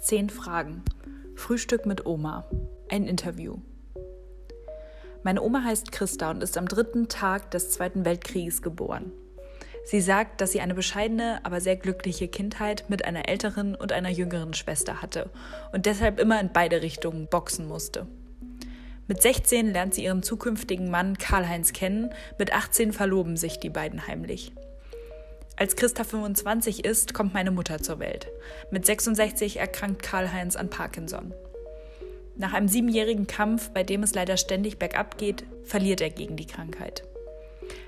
Zehn Fragen. Frühstück mit Oma. Ein Interview. Meine Oma heißt Christa und ist am dritten Tag des Zweiten Weltkrieges geboren. Sie sagt, dass sie eine bescheidene, aber sehr glückliche Kindheit mit einer älteren und einer jüngeren Schwester hatte und deshalb immer in beide Richtungen boxen musste. Mit 16 lernt sie ihren zukünftigen Mann Karl-Heinz kennen, mit 18 verloben sich die beiden heimlich. Als Christa 25 ist, kommt meine Mutter zur Welt. Mit 66 erkrankt Karl-Heinz an Parkinson. Nach einem siebenjährigen Kampf, bei dem es leider ständig bergab geht, verliert er gegen die Krankheit.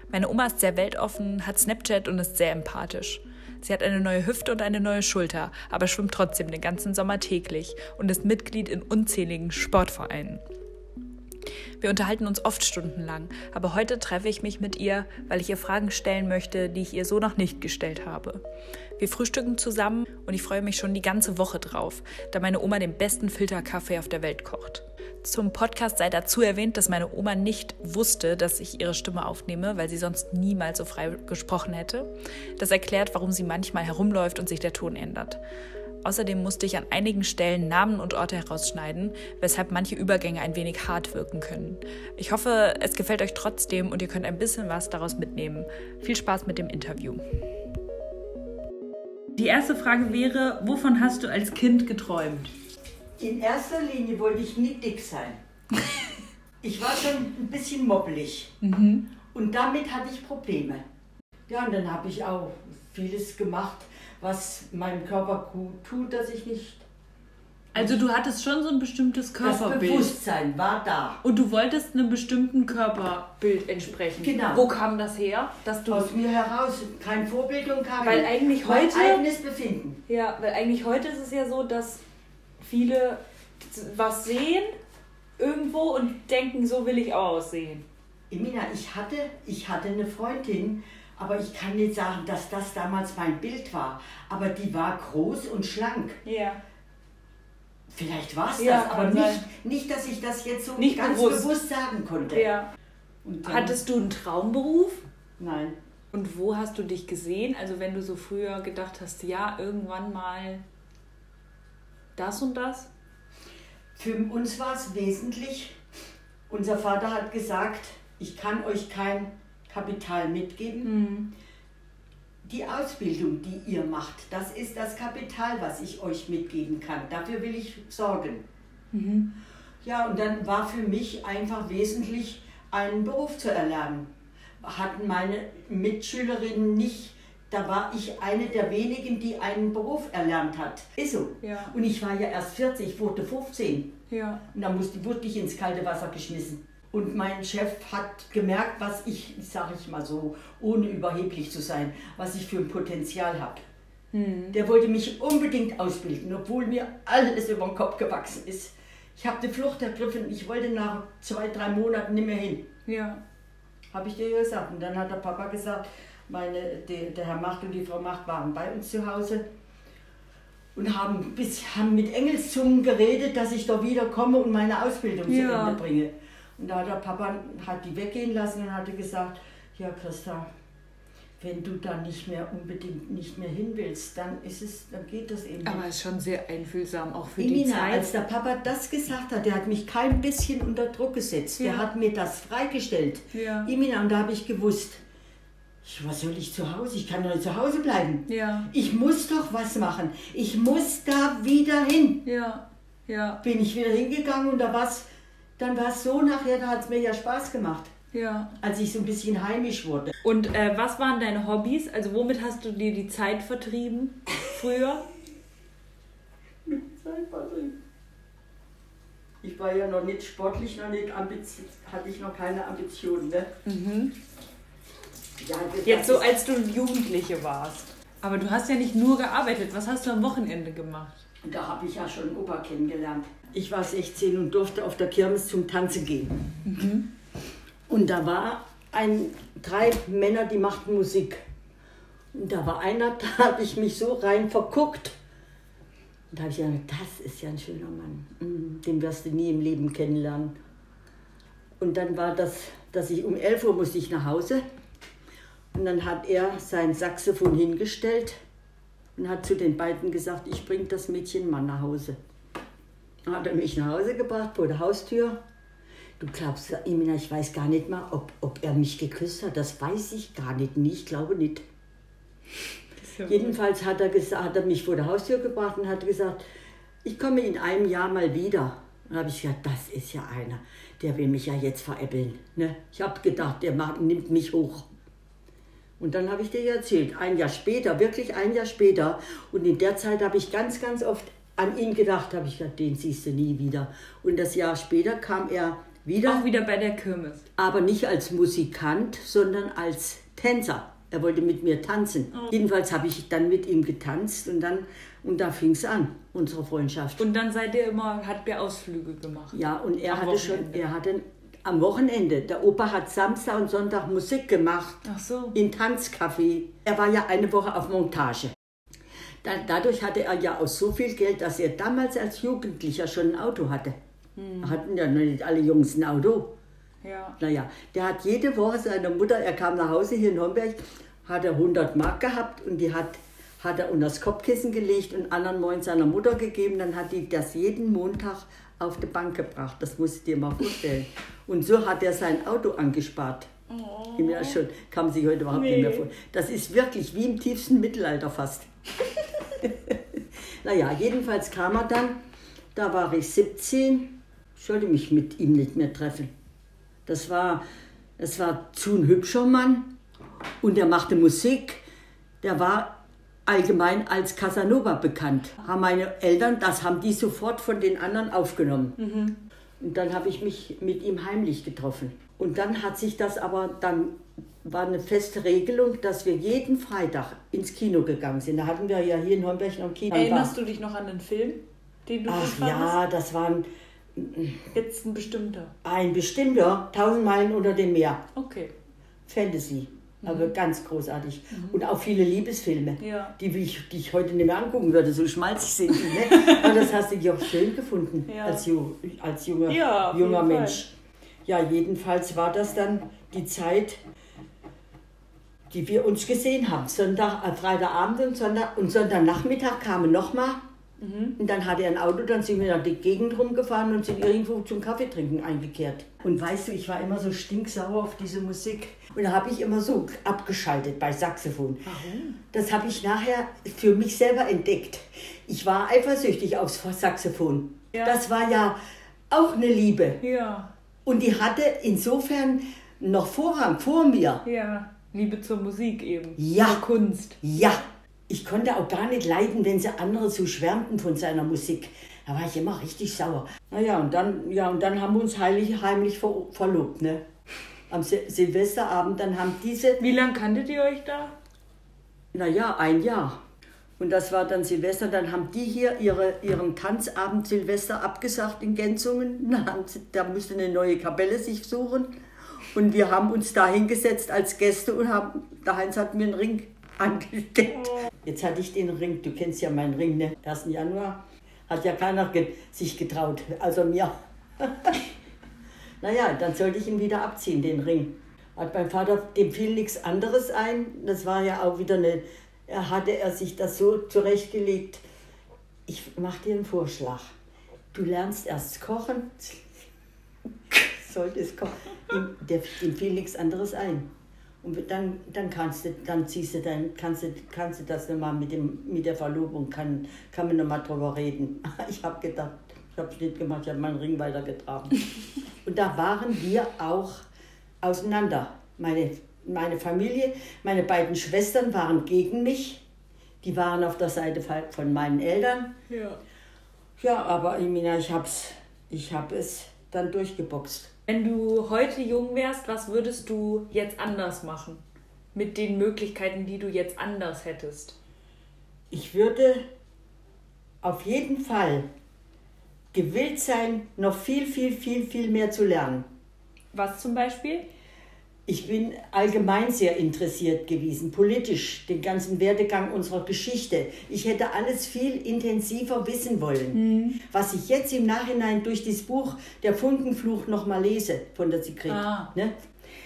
Meine Oma ist sehr weltoffen, hat Snapchat und ist sehr empathisch. Sie hat eine neue Hüfte und eine neue Schulter, aber schwimmt trotzdem den ganzen Sommer täglich und ist Mitglied in unzähligen Sportvereinen. Wir unterhalten uns oft stundenlang, aber heute treffe ich mich mit ihr, weil ich ihr Fragen stellen möchte, die ich ihr so noch nicht gestellt habe. Wir frühstücken zusammen und ich freue mich schon die ganze Woche drauf, da meine Oma den besten Filterkaffee auf der Welt kocht. Zum Podcast sei dazu erwähnt, dass meine Oma nicht wusste, dass ich ihre Stimme aufnehme, weil sie sonst niemals so frei gesprochen hätte. Das erklärt, warum sie manchmal herumläuft und sich der Ton ändert. Außerdem musste ich an einigen Stellen Namen und Orte herausschneiden, weshalb manche Übergänge ein wenig hart wirken können. Ich hoffe, es gefällt euch trotzdem und ihr könnt ein bisschen was daraus mitnehmen. Viel Spaß mit dem Interview. Die erste Frage wäre, wovon hast du als Kind geträumt? In erster Linie wollte ich nie dick sein. Ich war schon ein bisschen mobbelig. Mhm. Und damit hatte ich Probleme. Ja, und dann habe ich auch vieles gemacht, was meinem Körper gut tut, dass ich nicht. Also du hattest schon so ein bestimmtes Das Körperbild. Bewusstsein war da. Und du wolltest einem bestimmten Körperbild entsprechen. Genau. Wo kam das her? Dass du Aus mir heraus keine Vorbild und kein Weil eigentlich mein heute- eigenes Befinden. Ja, weil eigentlich heute ist es ja so, dass viele was sehen irgendwo und denken, so will ich auch aussehen. Emina, ich hatte, ich hatte eine Freundin, aber ich kann nicht sagen, dass das damals mein Bild war. Aber die war groß und schlank. Ja. Vielleicht war es Ja, das, aber nicht, sein. nicht, dass ich das jetzt so Nicht ganz bewusst. bewusst, sagen konnte. ja. Dann- Hattest du einen Traumberuf? Nein. Und wo hast du dich gesehen? Also wenn du so früher gedacht hast, ja, irgendwann mal das und das? Für uns war es wesentlich, unser Vater hat gesagt, ich kann euch kein Kapital mitgeben. Hm. Die Ausbildung, die ihr macht, das ist das Kapital, was ich euch mitgeben kann. Dafür will ich sorgen. Mhm. Ja, und dann war für mich einfach wesentlich, einen Beruf zu erlernen. Hatten meine Mitschülerinnen nicht, da war ich eine der wenigen, die einen Beruf erlernt hat. Ist so. Ja. Und ich war ja erst 40, ich wurde 15. Ja. Und da musste, wurde ich ins kalte Wasser geschmissen. Und mein Chef hat gemerkt, was ich, sage ich mal so, ohne überheblich zu sein, was ich für ein Potenzial habe. Hm. Der wollte mich unbedingt ausbilden, obwohl mir alles über den Kopf gewachsen ist. Ich habe die Flucht ergriffen, ich wollte nach zwei, drei Monaten nicht mehr hin. Ja. Habe ich dir gesagt. Und dann hat der Papa gesagt, meine, der, der Herr Macht und die Frau Macht waren bei uns zu Hause und haben, bis, haben mit Engelszungen geredet, dass ich da wieder komme und meine Ausbildung zu Ja. Ende bringe. Und da hat der Papa hat die weggehen lassen und hatte gesagt, ja Christa, wenn du da nicht mehr unbedingt nicht mehr hin willst, dann ist es, dann geht das eben Aber es ist schon sehr einfühlsam, auch für die Emina, Zeit. als der Papa das gesagt hat, der hat mich kein bisschen unter Druck gesetzt. Ja. Der hat mir das freigestellt. Ja. Emina, und da habe ich gewusst, ich, was soll ich zu Hause? Ich kann doch nicht zu Hause bleiben. Ja. Ich muss doch was machen. Ich muss da wieder hin. Ja. Ja. Bin ich wieder hingegangen und da war's, dann war es so nachher, da hat es mir ja Spaß gemacht, Ja. als ich so ein bisschen heimisch wurde. Und äh, was waren deine Hobbys? Also womit hast du dir die Zeit vertrieben früher? Ich war ja noch nicht sportlich, noch nicht ambition, hatte ich noch keine Ambitionen. Ne? Ja, das Jetzt so als du Jugendliche warst. Aber du hast ja nicht nur gearbeitet. Was hast du am Wochenende gemacht? Und da habe ich ja schon Opa kennengelernt. Ich war 16 und durfte auf der Kirmes zum Tanzen gehen. Und da war ein, drei Männer, die machten Musik. Und da war einer, da habe ich mich so rein verguckt. Und da habe ich gedacht, das ist ja ein schöner Mann. Mm, Den wirst du nie im Leben kennenlernen. Und dann war das, dass ich um 11 Uhr musste ich nach Hause. Und dann hat er sein Saxophon hingestellt und hat zu den beiden gesagt, ich bringe das Mädchen mal nach Hause. Dann hat er mich nach Hause gebracht, vor der Haustür. Du glaubst, Emina, ich weiß gar nicht mal, ob, ob er mich geküsst hat. Das weiß ich gar nicht. Nee, ich glaube nicht. Ja Jedenfalls hat er, gesagt, hat er mich vor der Haustür gebracht und hat gesagt, ich komme in einem Jahr mal wieder. Dann habe ich gesagt, das ist ja einer, der will mich ja jetzt veräppeln. Ne? Ich habe gedacht, der macht, nimmt mich hoch. Und dann habe ich dir erzählt, ein Jahr später, wirklich ein Jahr später. Und in der Zeit habe ich ganz, ganz oft an ihn gedacht, habe ich gesagt, den siehst du nie wieder. Und das Jahr später kam er wieder. Auch wieder bei der Kirmes. Aber nicht als Musikant, sondern als Tänzer. Er wollte mit mir tanzen. Oh. Jedenfalls habe ich dann mit ihm getanzt und dann und da fing es an, unsere Freundschaft. Und dann seid ihr immer, habt ihr Ausflüge gemacht? Ja, und er am hatte Wochenende. schon, er hatte am Wochenende, der Opa hat Samstag und Sonntag Musik gemacht. Ach so. In Tanzcafé. Er war ja eine Woche auf Montage. dadurch hatte er ja auch so viel Geld, dass er damals als Jugendlicher schon ein Auto hatte. Hm. Hatten ja noch nicht alle Jungs ein Auto. Ja. Naja, der hat jede Woche seine Mutter, er kam nach Hause hier in Homberg, hat er 100 Mark gehabt und die hat, hat er unter das Kopfkissen gelegt und anderen Morgen seiner Mutter gegeben. Dann hat die das jeden Montag auf die Bank gebracht. Das musst du dir mal vorstellen. Und so hat er sein Auto angespart. Oh. Ja, schon, kann man sich heute überhaupt nee. nicht mehr vorstellen. Das ist wirklich wie im tiefsten Mittelalter fast. naja, jedenfalls kam er dann, da war ich 17, ich sollte mich mit ihm nicht mehr treffen. Das war, das war zu ein hübscher Mann und er machte Musik. Der war allgemein als Casanova bekannt. Haben meine Eltern, das haben die sofort von den anderen aufgenommen. Mhm. Und dann habe ich mich mit ihm heimlich getroffen. Und dann hat sich das aber, dann war eine feste Regelung, dass wir jeden Freitag ins Kino gegangen sind. Da hatten wir ja hier in Homberg noch ein Kino. Erinnerst du dich noch an den Film, den du Ach ja, das waren... Jetzt ein bestimmter. Ein bestimmter, tausend Meilen unter dem Meer. Okay. Fantasy. Aber mhm. ganz großartig. Mhm. Und auch viele Liebesfilme, ja. die, ich, die ich heute nicht mehr angucken würde, so schmalzig sind die. Ne? Aber das hast du dir auch schön gefunden ja. als, als junger, ja, junger Mensch. Fall. Ja, jedenfalls war das dann die Zeit, die wir uns gesehen haben. Sonntag, äh, Freitagabend und, Sonntag, und Sonntagnachmittag kamen nochmal. Mhm. Und dann hatte er ein Auto, dann sind wir nach die Gegend rumgefahren und sind irgendwo zum Kaffeetrinken eingekehrt. Und weißt du, ich war immer so stinksauer auf diese Musik. Und da habe ich immer so abgeschaltet bei Saxophon. Warum? Das habe ich nachher für mich selber entdeckt. Ich war eifersüchtig aufs Saxophon. Ja. Das war ja auch eine Liebe. Ja. Und die hatte insofern noch Vorrang vor mir. Ja, Liebe zur Musik eben. Ja. Zur Kunst. Ja. Ich konnte auch gar nicht leiden, wenn sie andere so schwärmten von seiner Musik. Da war ich immer richtig sauer. Naja, und dann, ja, und dann haben wir uns heilig, heimlich ver verlobt. Ne? am Sil Silvesterabend, dann haben diese. Wie lange kanntet ihr euch da? Naja, ein Jahr. Und das war dann Silvester. Dann haben die hier ihre, ihren Tanzabend Silvester abgesagt in Gänzungen. Da musste eine neue Kapelle sich suchen. Und wir haben uns da hingesetzt als Gäste und haben, der Heinz hat mir einen Ring angesteckt. Jetzt hatte ich den Ring, du kennst ja meinen Ring, ne? 1. Januar. Hat ja keiner sich getraut, also mir. Naja, dann sollte ich ihn wieder abziehen, den Ring. Hat mein Vater, dem fiel nichts anderes ein. Das war ja auch wieder eine, er hatte er sich das so zurechtgelegt. Ich mache dir einen Vorschlag. Du lernst erst kochen, solltest kochen. Dem, dem fiel nichts anderes ein. Und dann, dann kannst du, dann ziehst du dann, kannst du, kannst du das nochmal mit, dem, mit der Verlobung, kann, kann man nochmal drüber reden. Ich habe gedacht, ich habe es nicht gemacht, ich habe meinen Ring weitergetragen. Und da waren wir auch auseinander. Meine, meine Familie, meine beiden Schwestern waren gegen mich. Die waren auf der Seite von meinen Eltern. Ja. Ja, aber Emina, ich hab's, ich habe es dann durchgeboxt. Wenn du heute jung wärst, was würdest du jetzt anders machen? Mit den Möglichkeiten, die du jetzt anders hättest? Ich würde auf jeden Fall gewillt sein, noch viel, viel, viel, viel mehr zu lernen. Was zum Beispiel? Ich bin allgemein sehr interessiert gewesen, politisch, den ganzen Werdegang unserer Geschichte. Ich hätte alles viel intensiver wissen wollen. Mhm. Was ich jetzt im Nachhinein durch das Buch Der Funkenfluch nochmal lese von der Sigrid. Ah. Ne?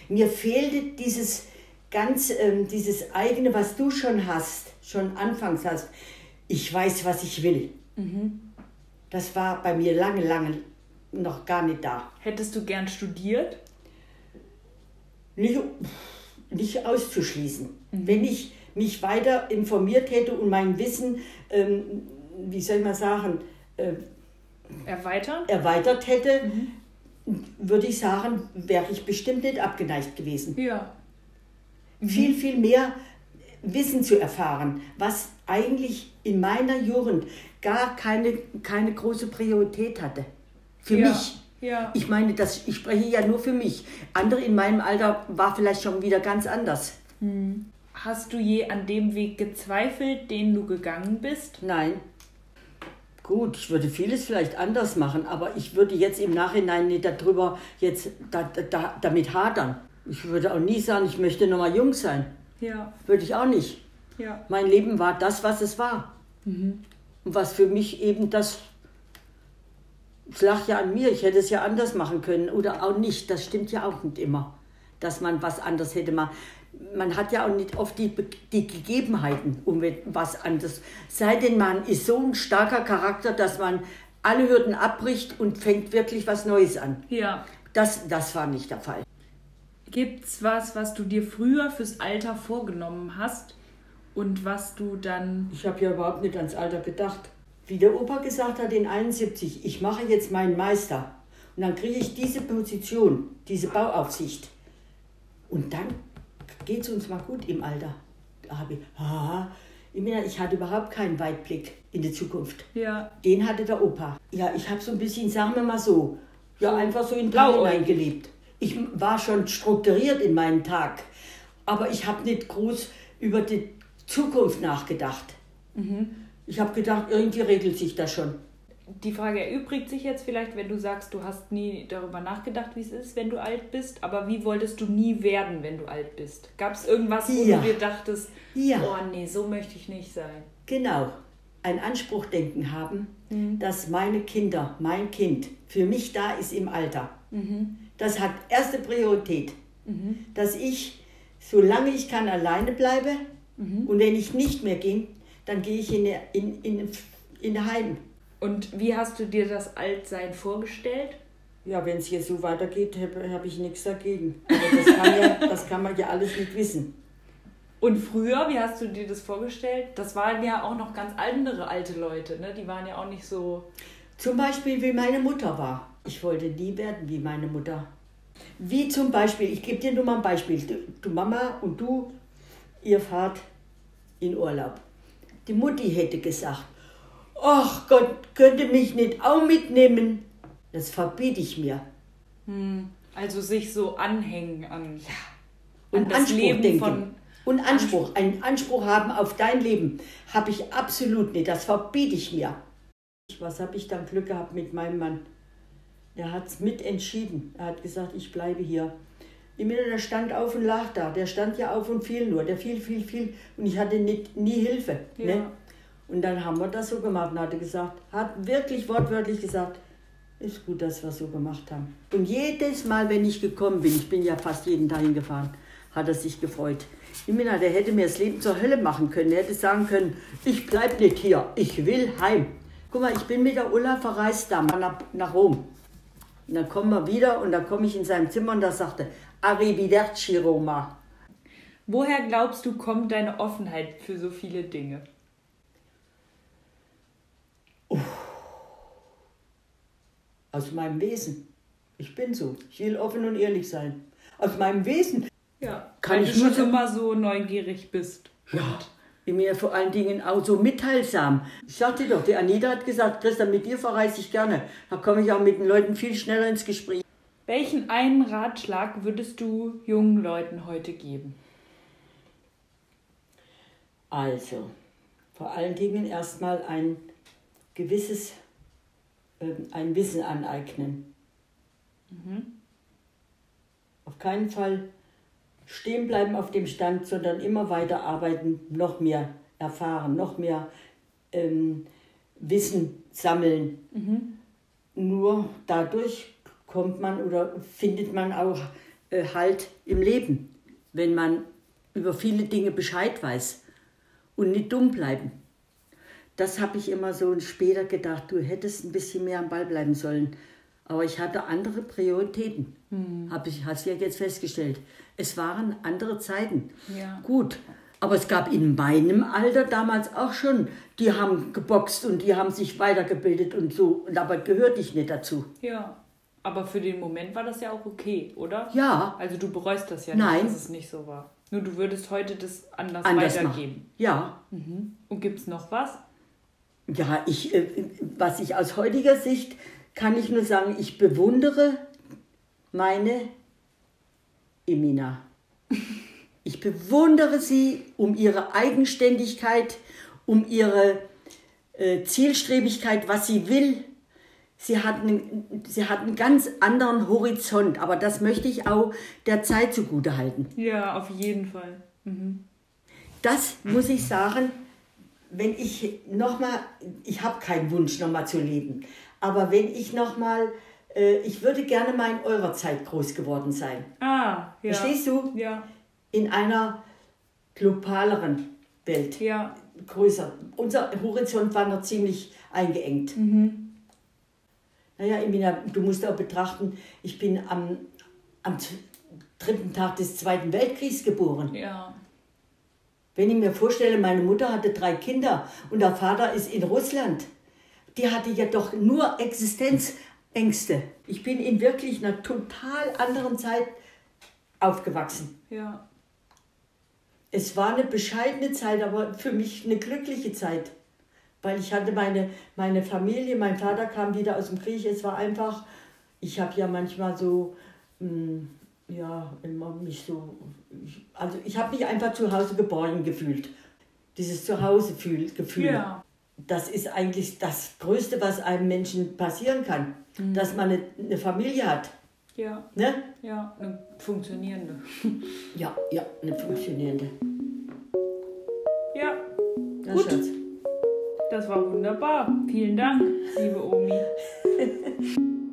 Mir fehlte dieses ganz, ähm, dieses eigene, was du schon hast, schon anfangs hast, ich weiß, was ich will. Mhm. Das war bei mir lange, lange noch gar nicht da. Hättest du gern studiert? Nicht, nicht auszuschließen. Wenn ich mich weiter informiert hätte und mein Wissen, ähm, wie soll man sagen, äh, Erweitern? erweitert hätte, würde ich sagen, wäre ich bestimmt nicht abgeneigt gewesen. Ja. Viel, viel mehr Wissen zu erfahren, was eigentlich in meiner Jugend gar keine, keine große Priorität hatte. Für Ja, mich. Ja. Ich meine, das, ich spreche ja nur für mich. Andere in meinem Alter war vielleicht schon wieder ganz anders. Hast du je an dem Weg gezweifelt, den du gegangen bist? Nein. Gut, ich würde vieles vielleicht anders machen, aber ich würde jetzt im Nachhinein nicht darüber jetzt da, da, damit hadern. Ich würde auch nie sagen, ich möchte nochmal jung sein. Ja. Würde ich auch nicht. Ja. Mein Leben war das, was es war. Und was für mich eben das. Es lag ja an mir, ich hätte es ja anders machen können oder auch nicht. Das stimmt ja auch nicht immer, dass man was anders hätte machen. Man hat ja auch nicht oft die, die Gegebenheiten, um was anderes. Sei denn, man ist so ein starker Charakter, dass man alle Hürden abbricht und fängt wirklich was Neues an. Ja. Das, das war nicht der Fall. Gibt's was, was du dir früher fürs Alter vorgenommen hast und was du dann. Ich habe ja überhaupt nicht ans Alter gedacht. Wie der Opa gesagt hat in 71, ich mache jetzt meinen Meister. Und dann kriege ich diese Position, diese Bauaufsicht. Und dann geht es uns mal gut im Alter. Da habe ich, ah, ich, hatte überhaupt keinen Weitblick in die Zukunft. Ja. Den hatte der Opa. Ja, ich habe so ein bisschen, sagen wir mal so, ja, einfach so in Blau hineingelebt. Ich war schon strukturiert in meinem Tag, aber ich habe nicht groß über die Zukunft nachgedacht. Ich habe gedacht, irgendwie regelt sich das schon. Die Frage erübrigt sich jetzt vielleicht, wenn du sagst, du hast nie darüber nachgedacht, wie es ist, wenn du alt bist. Aber wie wolltest du nie werden, wenn du alt bist? Gab es irgendwas, wo Ja. du dir dachtest, Ja. oh nee, so möchte ich nicht sein? Genau, ein Anspruchdenken haben, dass meine Kinder, mein Kind für mich da ist im Alter. Das hat erste Priorität, dass ich, solange ich kann, alleine bleibe und wenn ich nicht mehr gehe, dann gehe ich in, in, in, in Heim. Und wie hast du dir das Altsein vorgestellt? Ja, wenn es hier so weitergeht, habe hab ich nichts dagegen. Aber das kann, ja, das kann man ja alles nicht wissen. Und früher, wie hast du dir das vorgestellt? Das waren ja auch noch ganz andere alte Leute, ne? Die waren ja auch nicht so. Zum Beispiel, wie meine Mutter war. Ich wollte nie werden wie meine Mutter. Wie zum Beispiel, ich gebe dir nur mal ein Beispiel. Du, du Mama und du, ihr fahrt in Urlaub. Die Mutti hätte gesagt, ach Gott, könnte mich nicht auch mitnehmen. Das verbiete ich mir. Also sich so anhängen an, Und an das Anspruch Leben denken. von. und Anspruch, einen Anspruch haben auf dein Leben, habe ich absolut nicht. Das verbiete ich mir. Was habe ich dann Glück gehabt mit meinem Mann? Der hat es mitentschieden. Er hat gesagt, ich bleibe hier. Ich meine, der stand auf und lag da. Der stand ja auf und fiel nur. Der fiel, fiel, fiel. Und ich hatte nicht, nie Hilfe. Ja. Ne? Und dann haben wir das so gemacht und hat er gesagt, hat wirklich wortwörtlich gesagt, ist gut, dass wir so gemacht haben. Und jedes Mal, wenn ich gekommen bin, ich bin ja fast jeden Tag hingefahren, hat er sich gefreut. Ich meine, der hätte mir das Leben zur Hölle machen können. Er hätte sagen können, ich bleib nicht hier, ich will heim. Guck mal, ich bin mit der Ulla verreist da nach, nach Rom. Und dann kommen wir wieder und dann komme ich in sein Zimmer und da sagte, Arrivederci Roma. Woher glaubst du, kommt deine Offenheit für so viele Dinge? Aus meinem Wesen. Ich bin so. Ich will offen und ehrlich sein. Aus meinem Wesen. Ja, Kann weil ich du schon so- immer so neugierig bist. Ja. In mir vor allen Dingen auch so mitteilsam. Ich sagte doch, die Anita hat gesagt, Christa, mit dir verreise ich gerne. Da komme ich auch mit den Leuten viel schneller ins Gespräch. Welchen einen Ratschlag würdest du jungen Leuten heute geben? Also, vor allen Dingen erstmal ein gewisses, ähm, ein Wissen aneignen. Auf keinen Fall stehen bleiben auf dem Stand, sondern immer weiter arbeiten, noch mehr erfahren, noch mehr ähm, Wissen sammeln. Nur dadurch kommt man oder findet man auch äh, Halt im Leben, wenn man über viele Dinge Bescheid weiß und nicht dumm bleiben. Das habe ich immer so später gedacht, du hättest ein bisschen mehr am Ball bleiben sollen. Aber ich hatte andere Prioritäten, hm. habe ich hast ja jetzt festgestellt. Es waren andere Zeiten. Ja. Gut, aber es gab in meinem Alter damals auch schon, die haben geboxt und die haben sich weitergebildet und so. Und aber gehörte ich nicht dazu. Ja. Aber für den Moment war das ja auch okay, oder? Ja. Also du bereust das ja Nein. nicht, dass es nicht so war. Nur du würdest heute das anders, anders weitergeben. Machen. Ja. Mhm. Und gibt es noch was? Ja, ich, äh, was ich aus heutiger Sicht kann ich nur sagen, ich bewundere meine Emina. Ich bewundere sie um ihre Eigenständigkeit, um ihre äh, Zielstrebigkeit, was sie will. Sie hat, einen, sie hat einen ganz anderen Horizont, aber das möchte ich auch der Zeit zugute halten. Ja, auf jeden Fall. Mhm. Das muss ich sagen, wenn ich nochmal, ich habe keinen Wunsch nochmal zu leben, aber wenn ich nochmal, äh, ich würde gerne mal in eurer Zeit groß geworden sein. Ah, ja. Verstehst du? Ja in einer globaleren Welt. Ja. Größer. Unser Horizont war noch ziemlich eingeengt. Mhm. Naja, Emina, du musst auch betrachten, ich bin am, am dritten Tag des Zweiten Weltkriegs geboren. Ja. Wenn ich mir vorstelle, meine Mutter hatte drei Kinder und der Vater ist in Russland. Die hatte ja doch nur Existenzängste. Ich bin in wirklich einer total anderen Zeit aufgewachsen. Ja es war eine bescheidene Zeit, aber für mich eine glückliche Zeit. Weil ich hatte meine, meine Familie, mein Vater kam wieder aus dem Krieg. Es war einfach, ich habe ja manchmal so, mh, hm, ja, immer mich so, also ich habe mich einfach zu Hause geborgen gefühlt. Dieses Zuhause-Gefühl. Ja. Das ist eigentlich das Größte, was einem Menschen passieren kann. Mhm. Dass man eine, eine Familie hat. Ja. Ne? Ja, eine funktionierende. Ja, ja, eine funktionierende. Ja. ja Gut. Schatz. Das war wunderbar. Vielen Dank, liebe Omi.